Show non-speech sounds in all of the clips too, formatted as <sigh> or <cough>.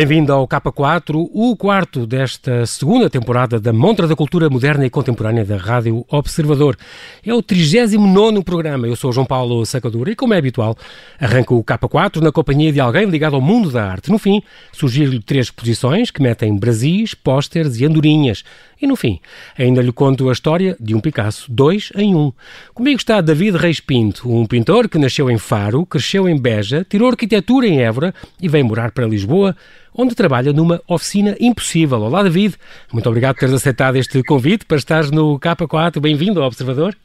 Bem-vindo ao K4, o quarto desta segunda temporada da Montra da Cultura Moderna e Contemporânea da Rádio Observador. É o 39 programa. Eu sou João Paulo Sacadura e, como é habitual, arranco o K4 na companhia de alguém ligado ao mundo da arte. No fim, surgiram-lhe três exposições que metem brasis, pósteres e andorinhas. E no fim, ainda lhe conto a história de um Picasso, dois em um. Comigo está David Reis Pinto, um pintor que nasceu em Faro, cresceu em Beja, tirou arquitetura em Évora e veio morar para Lisboa, onde trabalha numa oficina impossível. Olá, David. Muito obrigado por teres aceitado este convite para estares no K4. Bem-vindo ao Observador.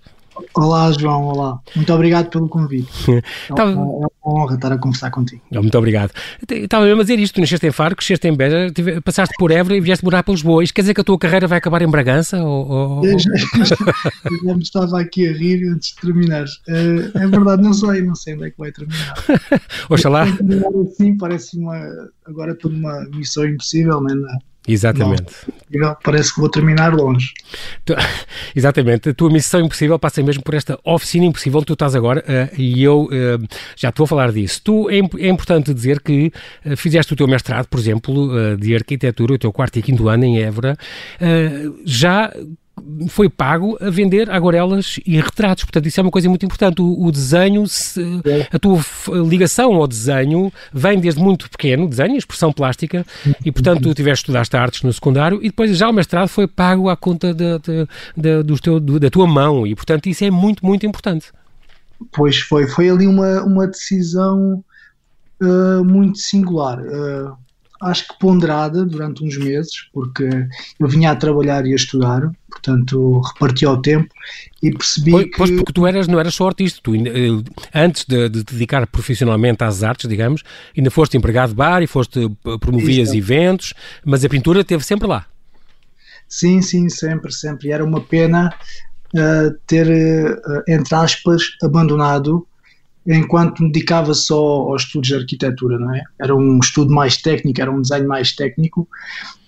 Olá, João, olá. Muito obrigado pelo convite. <laughs> Tava... É uma honra estar a conversar contigo. Muito obrigado. Estava mesmo a dizer isto, tu nasceste em Faro, cresceste em Beja, passaste por Évora e vieste morar para Lisboa. Isto quer dizer que a tua carreira vai acabar em Bragança? Ou, ou... Eu, já, me estava aqui a rir antes de terminar. É, é verdade, não sei, não sei onde é que vai terminar. <laughs> Oxalá. Assim, parece uma... Agora estou numa missão impossível, não é? Exatamente. Não, parece que vou terminar longe. Tu, <laughs> exatamente. A tua missão impossível passa mesmo por esta oficina impossível que tu estás agora uh, e eu uh, já te vou falar disso. Tu, é, é importante dizer que uh, fizeste o teu mestrado, por exemplo, de arquitetura, o teu quarto e quinto ano em Évora, já foi pago a vender aguarelas e retratos. Portanto, isso é uma coisa muito importante. O, o desenho, se, a tua ligação ao desenho vem desde muito pequeno, desenho, expressão plástica, e portanto tu tiveste estudaste artes no secundário e depois já o mestrado foi pago à conta de, de, de, do teu, da tua mão e portanto isso é muito, muito importante. Pois foi, foi ali uma, uma decisão uh, muito singular. Uh, acho que ponderada durante uns meses, porque eu vinha a trabalhar e a estudar, portanto reparti ao tempo e percebi pois, que... Pois porque tu eras, não eras só artista, tu eh, antes de, de te dedicar profissionalmente às artes, digamos, ainda foste empregado de bar e foste, eh, promovias Isso. eventos, mas a pintura esteve sempre lá. Sim, sim, sempre, sempre. E era uma pena uh, ter, uh, entre aspas, abandonado enquanto me dedicava só aos estudos de arquitetura, não é? Era um estudo mais técnico, era um desenho mais técnico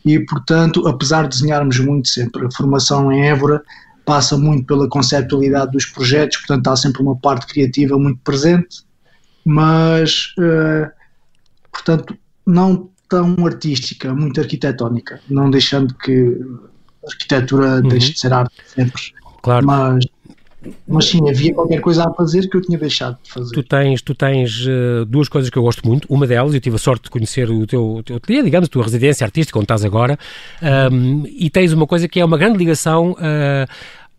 e, portanto, apesar de desenharmos muito sempre, a formação em Évora passa muito pela conceptualidade dos projetos, portanto, há sempre uma parte criativa muito presente, mas, uh, portanto, não tão artística, muito arquitetónica, não deixando que a arquitetura uhum. deixe de ser arte sempre. Claro. Mas mas sim, havia qualquer coisa a fazer que eu tinha deixado de fazer. Tu tens, tu tens uh, duas coisas que eu gosto muito. Uma delas, eu tive a sorte de conhecer o teu, o teu digamos, a tua residência artística, onde estás agora, um, e tens uma coisa que é uma grande ligação uh,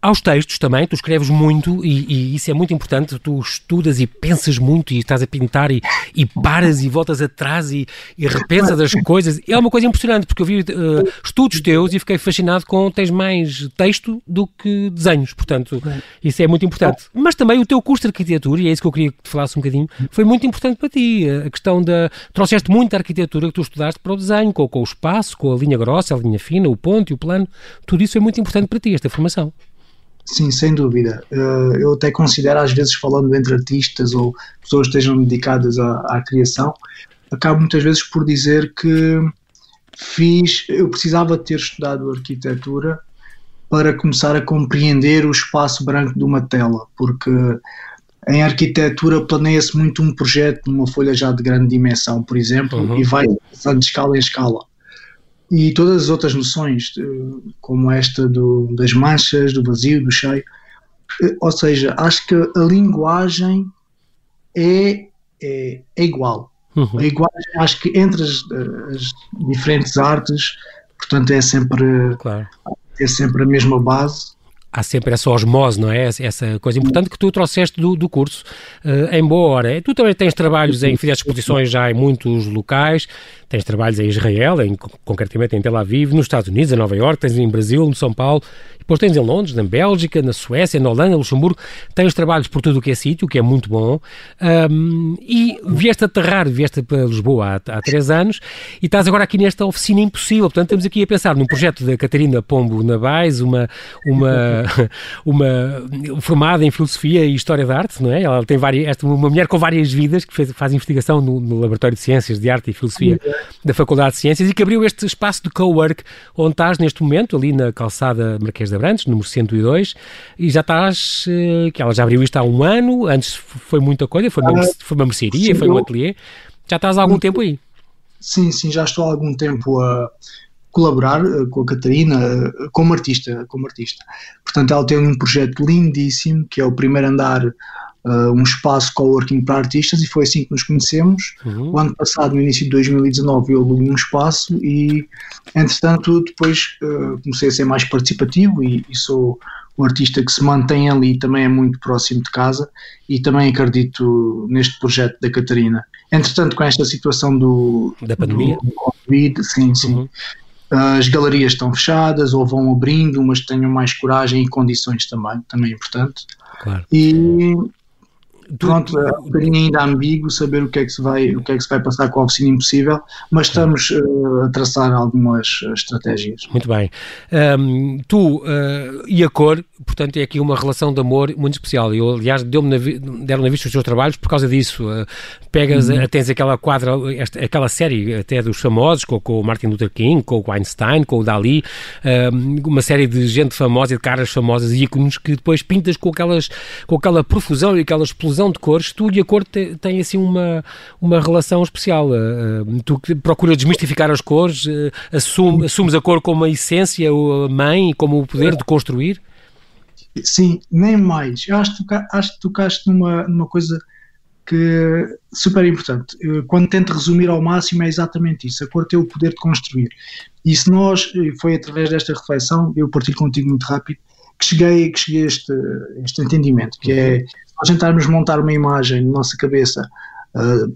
aos textos também, tu escreves muito e, e, isso é muito importante, tu estudas e pensas muito e estás a pintar e, e paras e voltas atrás e, e repensas as coisas. É uma coisa impressionante porque eu vi uh, estudos teus e fiquei fascinado com tens mais texto do que desenhos, portanto, isso é muito importante. Mas também o teu curso de arquitetura, e é isso que eu queria que te falasse um bocadinho, foi muito importante para ti. A questão da. Trouxeste muito a arquitetura que tu estudaste para o desenho, com, com o espaço, com a linha grossa, a linha fina, o ponto e o plano, tudo isso é muito importante para ti, esta formação. Sim, sem dúvida. Eh, eu até considero, às vezes, falando entre artistas ou pessoas que estejam dedicadas à, à criação, acabo muitas vezes por dizer que fiz, eu precisava ter estudado arquitetura para começar a compreender o espaço branco de uma tela, porque em arquitetura planeia-se muito um projeto numa folha já de grande dimensão, por exemplo, uhum. e vai de escala em escala e todas as outras noções, como esta do, das manchas, do vazio, do cheio. Eh, ou seja, acho que a linguagem é, é, é igual. Uhum. A linguagem, acho que entre as, as, diferentes artes, portanto, é sempre, claro. é sempre a mesma base há sempre essa osmose, não é? Essa coisa importante que tu trouxeste do, do curso, uh, em boa hora. Tu também tens trabalhos em, fizeste exposições já em muitos locais, tens trabalhos em Israel, em, concretamente em Tel Aviv, nos Estados Unidos, em Nova Iorque, tens em Brasil, no São Paulo, depois tens em Londres, na Bélgica, na Suécia, na Holanda, Luxemburgo, tens trabalhos por tudo o que é sítio, o que é muito bom, um, e vieste aterrar, vieste para Lisboa há, há três anos, e estás agora aqui nesta oficina impossível, portanto estamos aqui a pensar num projeto da Catarina Pombo Nabais, uma, uma, <laughs> uma formada em Filosofia e História da Arte, não é? Ela tem várias, uma mulher com várias vidas, que fez, faz investigação no, no Laboratório de Ciências de Arte e Filosofia da Faculdade de Ciências, e que abriu este espaço de co-work, onde estás neste momento, ali na calçada Marquês de Abrantes, número 102, e já estás, eh, que ela já abriu isto há um ano, antes foi muita coisa, foi uma, foi uma mercearia, foi um ateliê, já estás há algum tempo aí. sim, sim, já estou há algum tempo a colaborar com a Catarina como artista, como artista. Portanto, ela tem um projeto lindíssimo que é o primeiro andar uh, um espaço coworking para artistas e foi assim que nos conhecemos. Uhum. O ano passado, no início de 2019, eu aluguei um espaço e, entretanto, depois uh, comecei a ser mais participativo e, e sou um artista que se mantém ali também é muito próximo de casa e também acredito neste projeto da Catarina. Entretanto, com esta situação do, da pandemia, do Covid, sim, sim. Uhum. As galerias estão fechadas ou vão abrindo, mas tenham mais coragem e condições também, também é importante. Claro. E Pronto, é um bocadinho ainda ambíguo saber o que é que se vai, o que é que se vai passar com a oficina impossível, mas estamos uh, a traçar algumas eh, estratégias. Muito bem. Um, tu uh, e a cor, portanto, é aqui uma relação de amor muito especial. Eu, aliás, deu-me deram na vista os teus trabalhos por causa disso. Uh, pegas, uhum. tens aquela quadra, esta, aquela série até dos famosos, com, com, o Martin Luther King, com o Einstein, com o Dali, uma série de gente famosa e de caras famosas e ícones que depois pintas com, aquelas, com aquela profusão e aquela explosão fusão de cores, tu e a cor têm assim uma, uma relação especial. Uh, tu procuras desmistificar as cores, uh, assume, assumes a cor como a essência, a mãe, como o poder de construir? Sim, nem mais. Eu acho que, toca, acho tocaste numa, numa coisa que super importante. Quando tento resumir ao máximo, é exatamente isso. A cor tem o poder de construir. E se nós, foi através desta reflexão, eu partilho contigo muito rápido, que cheguei, que cheguei a este, este entendimento, que é nós tentarmos montar uma imagem na nossa cabeça uh,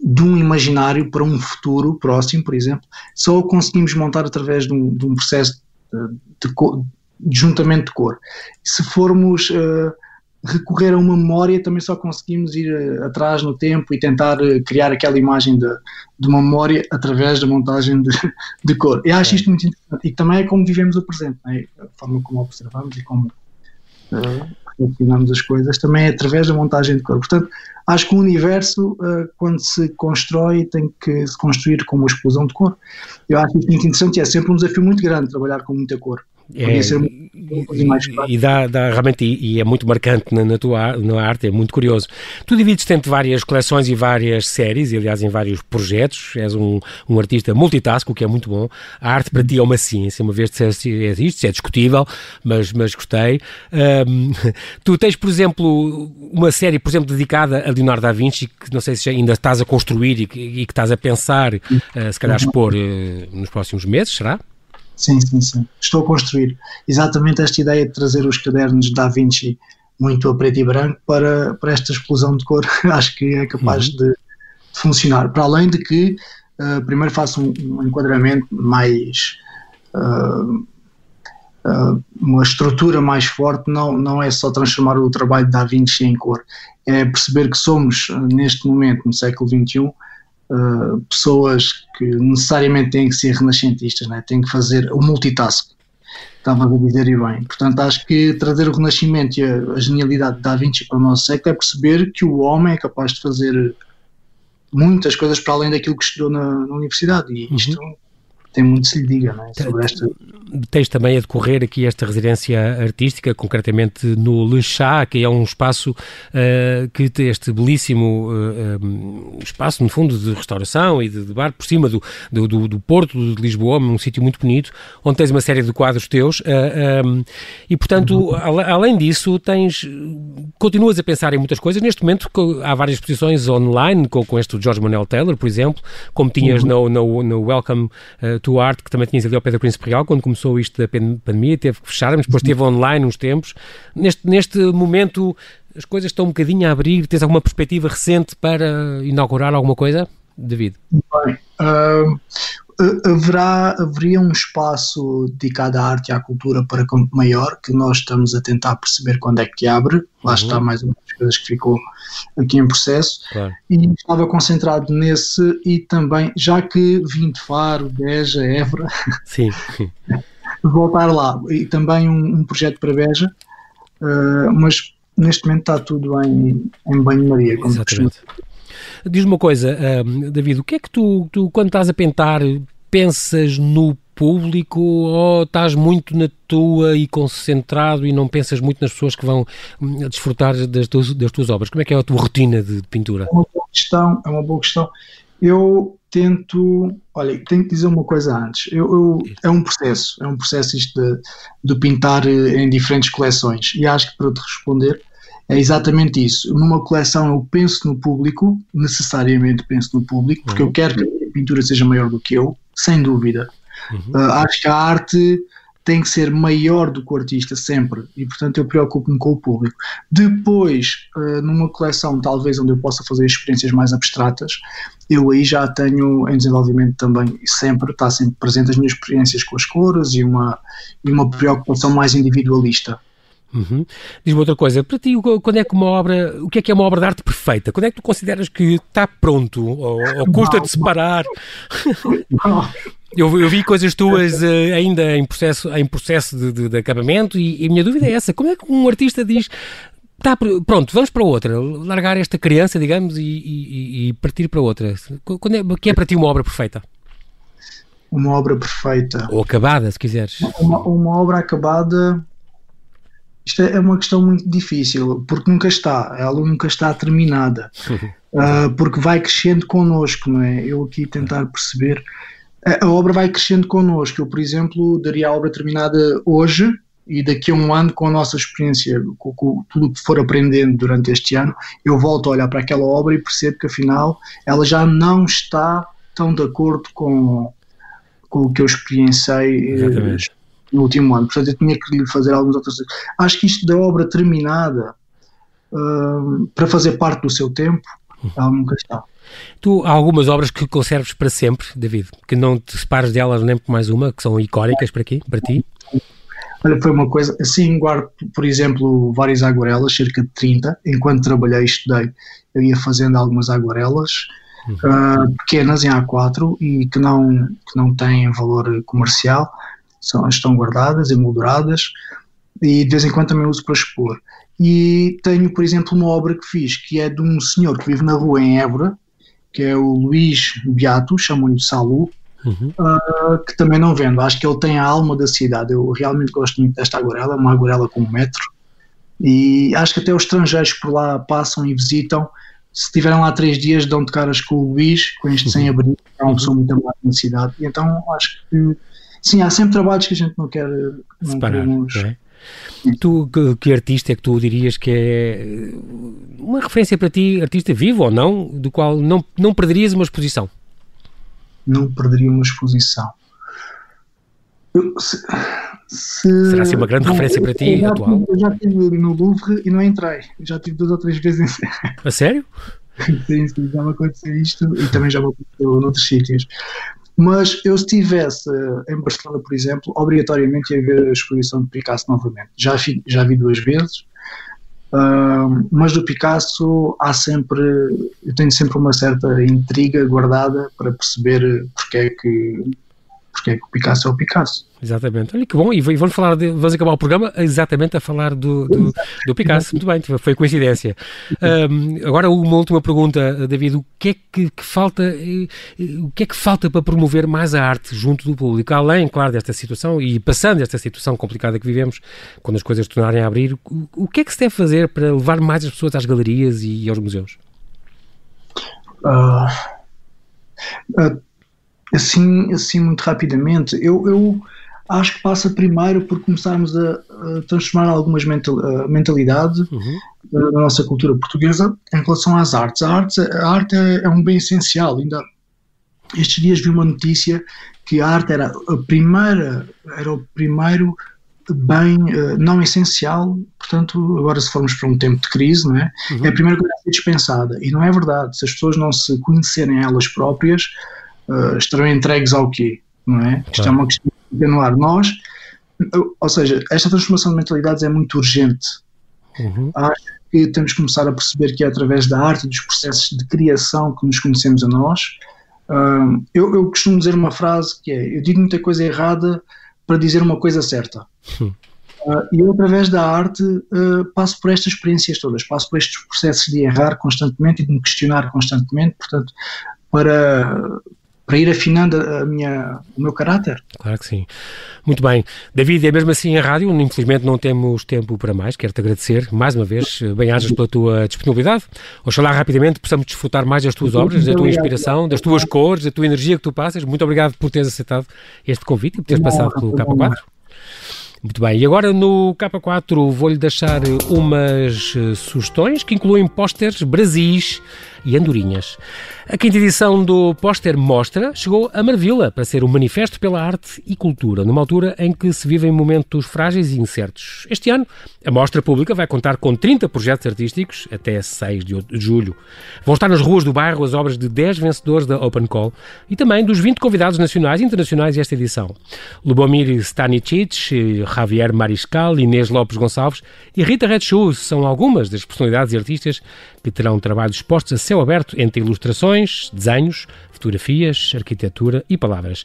de um imaginário para um futuro próximo, por exemplo, só o conseguimos montar através de um, de um processo de, de, de, juntamento de cor. Se formos uh, recorrer a uma memória, também só conseguimos ir uh, atrás no tempo e tentar uh, criar aquela imagem de, de, uma memória através da montagem de, de cor. Eu acho isto muito interessante. E também é como vivemos o presente, é? a forma como observamos e como funcionamos as coisas, também é através da montagem de cor. Portanto, acho que o universo, quando se constrói, tem que se construir com uma explosão de cor. Eu acho isso muito interessante e é sempre um desafio muito grande trabalhar com muita cor. É, e, dá, dá realmente, e, e, é muito marcante na, na tua na arte, é muito curioso. Tu divides-te entre várias coleções e várias séries, e aliás em vários projetos, és um, um artista multitask, o que é muito bom. A arte para ti é uma ciência, uma vez disseste é isto, é discutível, mas, mas gostei. Um, <laughs> tu tens, por exemplo, uma série, por exemplo, dedicada a Leonardo da Vinci, que não sei se ainda estás a construir e que, e que estás a pensar, uh, se calhar expor uh, nos próximos meses, será? Sim, sim, sim. Estou a construir exatamente esta ideia de trazer os cadernos da Vinci muito a preto e branco para, para esta explosão de cor. <laughs> Acho que é capaz uhum. de, de, funcionar. Para além de que, uh, primeiro faço um, um enquadramento mais. Uh, uh, uma estrutura mais forte, não, não é só transformar o trabalho Da Vinci em cor, é perceber que somos, neste momento, no século XXI, uh, pessoas que necessariamente têm que ser renascentistas, né? têm que fazer o multitask. Estava a dizer e bem. Portanto, acho que trazer o Renascimento e a, a genialidade de Da Vinci para o nosso século é perceber que o homem é capaz de fazer muitas coisas para além daquilo que estudou na, na universidade. E isto uhum tem muito se lhe diga é? sobre esta. Tens também a decorrer aqui esta residência artística, concretamente no Le Chat, que é um espaço uh, que tem este belíssimo uh, um, espaço, no fundo, de restauração e de, de bar, por cima do, do, do, do, Porto de Lisboa, um sítio muito bonito, onde tens uma série de quadros teus. Uh, um, e, portanto, uhum. além disso, tens continuas a pensar em muitas coisas. Neste momento, há várias exposições online, com, com este George Manuel Taylor, por exemplo, como tinhas uhum. no, no, no Welcome arte que também tinhas ali ao pé da Príncipe Real, quando começou isto da pandemia, teve que fechar, mas depois esteve online uns tempos. Neste, neste momento as coisas estão um bocadinho a abrir, tens alguma perspectiva recente para inaugurar alguma coisa, David? Bem, uh, haverá, haveria um espaço dedicado à arte e à cultura para Campo Maior, que nós estamos a tentar perceber quando é que abre. Lá uhum. está mais uma das coisas que ficou aqui em processo. Claro. E estava concentrado nesse e também, já que vim de Faro, Beja, Évora, <laughs> Sim. voltar lá. E também um, um projeto para Beja, uh, mas neste momento está tudo em, em banho-maria, como Exatamente. Diz-me uma coisa, David, o que é que tu, tu, quando estás a pintar, pensas no público ou estás muito na tua e concentrado e não pensas muito nas pessoas que vão hum, desfrutar das tuas, das tuas obras? Como é que é a tua rotina de, de pintura? É uma boa questão, é uma boa questão. Eu tento, olha, tenho que dizer uma coisa antes. Eu, eu, é um processo, é um processo isto de, de pintar eh, em diferentes coleções. E acho que para te responder é exatamente isso. Numa coleção eu penso no público, necessariamente penso no público, porque uhum. eu quero que a pintura seja maior do que eu, sem dúvida. Uhum. Uh, acho que a arte tem que ser maior do que o artista sempre e portanto eu preocupo-me com o público. Depois, uh, numa coleção talvez onde eu possa fazer experiências mais abstratas, eu aí já tenho em desenvolvimento também sempre, está sempre presente as minhas experiências com as cores e uma, e uma preocupação mais individualista. Uhum. Diz-me outra coisa, para ti, quando é que uma obra, o que é que é uma obra de arte perfeita? Quando é que tu consideras que está pronto? Ou, ou custa de separar? Eu, eu, vi coisas tuas uh, ainda em processo, em processo de, de, de acabamento e, e, a minha dúvida é essa: como é que um artista diz tá, pronto, vamos para outra, largar esta criança, digamos, e, e, e partir para outra? Quando é, que é para ti uma obra perfeita? Uma obra perfeita. Ou acabada, se quiseres. Uma, uma obra acabada. Isto é uma questão muito difícil, porque nunca está, ela nunca está terminada, uh, <laughs> porque vai crescendo connosco, não é? Eu aqui tentar perceber a obra vai crescendo connosco. Eu, por exemplo, daria a obra terminada hoje e daqui a um ano, com a nossa experiência, com, com tudo que for aprendendo durante este ano, eu volto a olhar para aquela obra e percebo que afinal ela já não está tão de acordo com, com o que eu experienciei eh, Exatamente. No último ano. Portanto, eu tinha que lhe fazer algumas outras coisas. Acho que isto da obra terminada, uh, para fazer parte do seu tempo, ela nunca está. Tu há algumas obras que conserves para sempre, David, que não te separes delas nem por mais uma, que são icónicas para aqui, para ti? Olha, foi uma coisa, assim, guardo, por exemplo, várias aguarelas, cerca de 30, enquanto trabalhei e estudei, eu ia fazendo algumas aguarelas, uhum. uh, pequenas em A4 e que não, que não têm valor comercial, são, estão guardadas, emolduradas, e de vez em quando também uso para expor. E tenho, por exemplo, uma obra que fiz, que é de um senhor que vive na rua em Évora, que é o Luís Beato, chamam-lhe Salu, uhum. uh, que também não vendo. Acho que ele tem a alma da cidade. Eu realmente gosto muito desta aguarela, é uma aguarela com um metro. E acho que até os estrangeiros por lá passam e visitam, se estiverem lá três dias, dão de caras com o Luís, com este uhum. sem-abrigo, é uma pessoa muito amada na cidade. E então acho que, sim, há sempre trabalhos que a gente não quer. Não Separar, queremos, é? Tu, que, que, artista é que tu dirias que é uma referência para ti, artista vivo ou não, do qual não, não perderias uma exposição? Não perderia uma exposição. Eu, se, se, Será assim uma grande não, referência para ti eu atual? eu já estive no Louvre e não entrei. Eu já estive duas ou três vezes. A sério? <laughs> sim, sim, já me aconteceu isto e também já me aconteceu noutros sítios. Mas eu, se estivesse em Barcelona, por exemplo, obrigatoriamente ia ver a exposição de Picasso novamente. Já, vi, já vi duas vezes, mas do Picasso há sempre, eu tenho sempre uma certa intriga guardada para perceber porque é que, porque é que o Picasso é o Picasso. Exatamente. Olha que bom, e vamos falar de, vamos acabar o programa exatamente a falar do, do, do Picasso. Muito bem, foi coincidência. Um, agora uma última pergunta, David, o que é que, que, falta, eh, o que é que falta para promover mais a arte junto do público, além, claro, desta situação e passando esta situação complicada que vivemos, quando as coisas tornarem a abrir, o, o que é que se deve fazer para levar mais as pessoas às galerias e aos museus? Uh, uh, assim, assim muito rapidamente, eu, eu acho que passa primeiro por começarmos a, a transformar algumas mental, mentalidades uhum. da, da, nossa cultura portuguesa em relação às artes. A arte, a arte é, é, um bem essencial. Ainda estes dias vi uma notícia que a arte era a primeira, era o primeiro bem uh, não essencial, portanto, agora se formos para um tempo de crise, não é? Uhum. É a primeira coisa a ser dispensada. E não é verdade. Se as pessoas não se conhecerem elas próprias, uh, estarão entregues ao quê? Não é? Claro. Isto é uma questão no ar. Nós, ou seja, esta transformação de mentalidades é muito urgente. Uhum. Acho que temos que começar a perceber que é através da arte dos processos de criação que nos conhecemos a nós. Uh, eu, eu, costumo dizer uma frase que é: Eu digo muita coisa errada para dizer uma coisa certa. Uhum. Uh, e eu, através da arte, uh, passo por estas experiências todas, passo por estes processos de errar constantemente e de me questionar constantemente. Portanto, para para ir afinando a minha, o meu caráter. Claro que sim. Muito bem. David, é mesmo assim a rádio, infelizmente não temos tempo para mais. Quero-te agradecer mais uma vez, bem-ajas pela tua disponibilidade. Oxalá rapidamente possamos desfrutar mais das tuas obras, da tua inspiração, das tuas cores, da tua energia que tu passas. Muito obrigado por teres aceitado este convite e por teres passado pelo K4. Muito bem, e agora no K4 vou-lhe deixar umas eh, sugestões que incluem pósteres, brasis e andorinhas. A quinta edição do Póster Mostra chegou a Marvila para ser um manifesto pela arte e cultura, numa altura em que se vivem momentos frágeis e incertos. Este ano, a mostra pública vai contar com 30 projetos artísticos até 6 de julho. Vão estar nas ruas do bairro as obras de 10 vencedores da Open Call e também dos 20 convidados nacionais e internacionais desta edição. Lubomir Stanicic, Javier Mariscal, Inês Lopes Gonçalves e Rita Red Shoes são algumas das personalidades e artistas que terão trabalhos expostos a céu aberto entre ilustrações, desenhos, fotografias, arquitetura e palavras.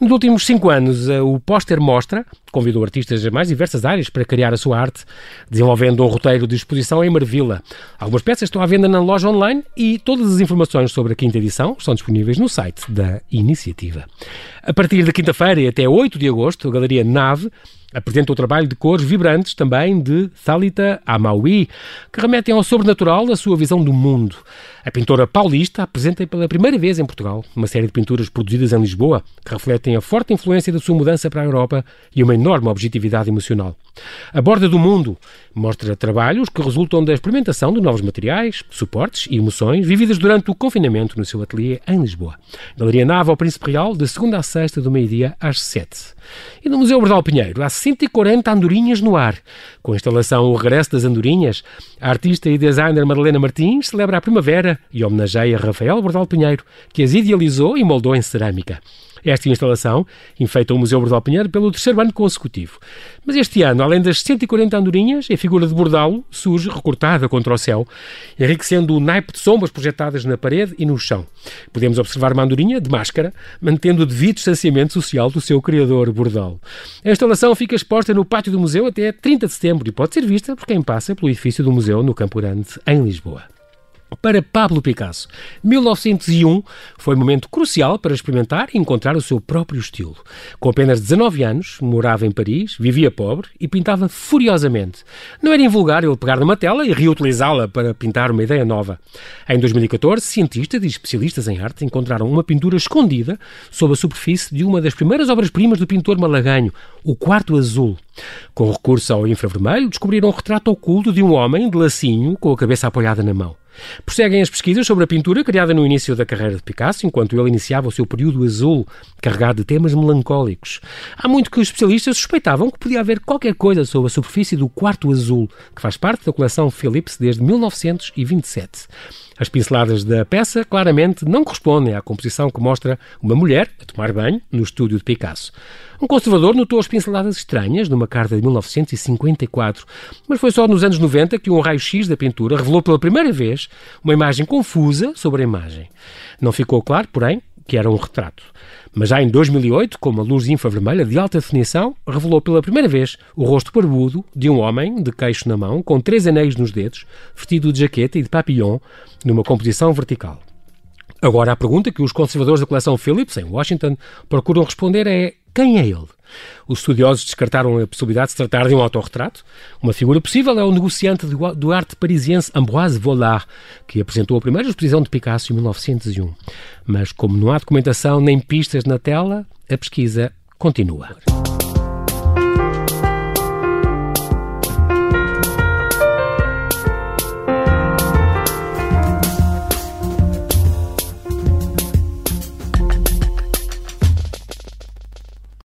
Nos últimos cinco anos, eh, o Póster Mostra convidou artistas de mais diversas áreas para criar a sua arte, desenvolvendo um roteiro de exposição em Marvila. Algumas peças estão à venda na loja online e todas as informações sobre a quinta edição estão disponíveis no site da iniciativa. A partir da quinta-feira e até 8 de agosto, a Galeria Nave apresenta o trabalho de cores vibrantes também de Thalita Amaui, que remetem ao sobrenatural da sua visão do mundo. A pintora paulista apresenta pela primeira vez em Portugal uma série de pinturas produzidas em Lisboa que refletem a forte influência da sua mudança para a Europa e uma enorme objetividade emocional. A Borda do Mundo mostra trabalhos que resultam da experimentação de novos materiais, suportes e emoções vividas durante o confinamento no seu ateliê em Lisboa. Galeria Nava ao Príncipe Real, de segunda a sexta, do meio-dia às sete. E no Museu Bordal Pinheiro há 140 andorinhas no ar. Com a instalação O Regresso das Andorinhas, a artista e designer Madalena Martins celebra a primavera e homenageia Rafael Bordal Pinheiro, que as idealizou e moldou em cerâmica. Esta instalação enfeita o Museu Bordal Pinheiro pelo terceiro ano consecutivo. Mas este ano, além das 140 andorinhas, a figura de Bordalo surge recortada contra o céu, enriquecendo o naipe de sombras projetadas na parede e no chão. Podemos observar uma andorinha de máscara, mantendo o devido distanciamento social do seu criador, Bordalo. A instalação fica exposta no pátio do museu até 30 de setembro e pode ser vista por quem passa pelo edifício do museu no Campo Grande, em Lisboa. Para Pablo Picasso, 1901 foi um momento crucial para experimentar e encontrar o seu próprio estilo. Com apenas 19 anos, morava em Paris, vivia pobre e pintava furiosamente. Não era invulgar ele pegar numa tela e reutilizá-la para pintar uma ideia nova. Em 2014, cientistas e especialistas em arte encontraram uma pintura escondida sob a superfície de uma das primeiras obras-primas do pintor malaganho, o Quarto Azul. Com recurso ao infravermelho, descobriram um retrato oculto de um homem de lacinho com a cabeça apoiada na mão. Prosseguem as pesquisas sobre a pintura criada no início da carreira de Picasso, enquanto ele iniciava o seu período azul, carregado de temas melancólicos. Há muito que os especialistas suspeitavam que podia haver qualquer coisa sobre a superfície do quarto azul, que faz parte da coleção Philips desde 1927. As pinceladas da peça claramente não correspondem à composição que mostra uma mulher a tomar banho no estúdio de Picasso. Um conservador notou as pinceladas estranhas numa carta de 1954, mas foi só nos anos 90 que um raio-x da pintura revelou pela primeira vez uma imagem confusa sobre a imagem. Não ficou claro, porém, que era um retrato. Mas já em 2008, com uma luz infravermelha de alta definição, revelou pela primeira vez o rosto barbudo de um homem de queixo na mão, com três anéis nos dedos, vestido de jaqueta e de papillon, numa composição vertical. Agora, a pergunta que os conservadores da coleção Phillips, em Washington, procuram responder é quem é ele? Os estudiosos descartaram a possibilidade de se tratar de um autorretrato. Uma figura possível é o negociante do arte parisiense Ambroise Vollard, que apresentou a primeira exposição de Picasso em 1901. Mas como não há documentação nem pistas na tela, a pesquisa continua.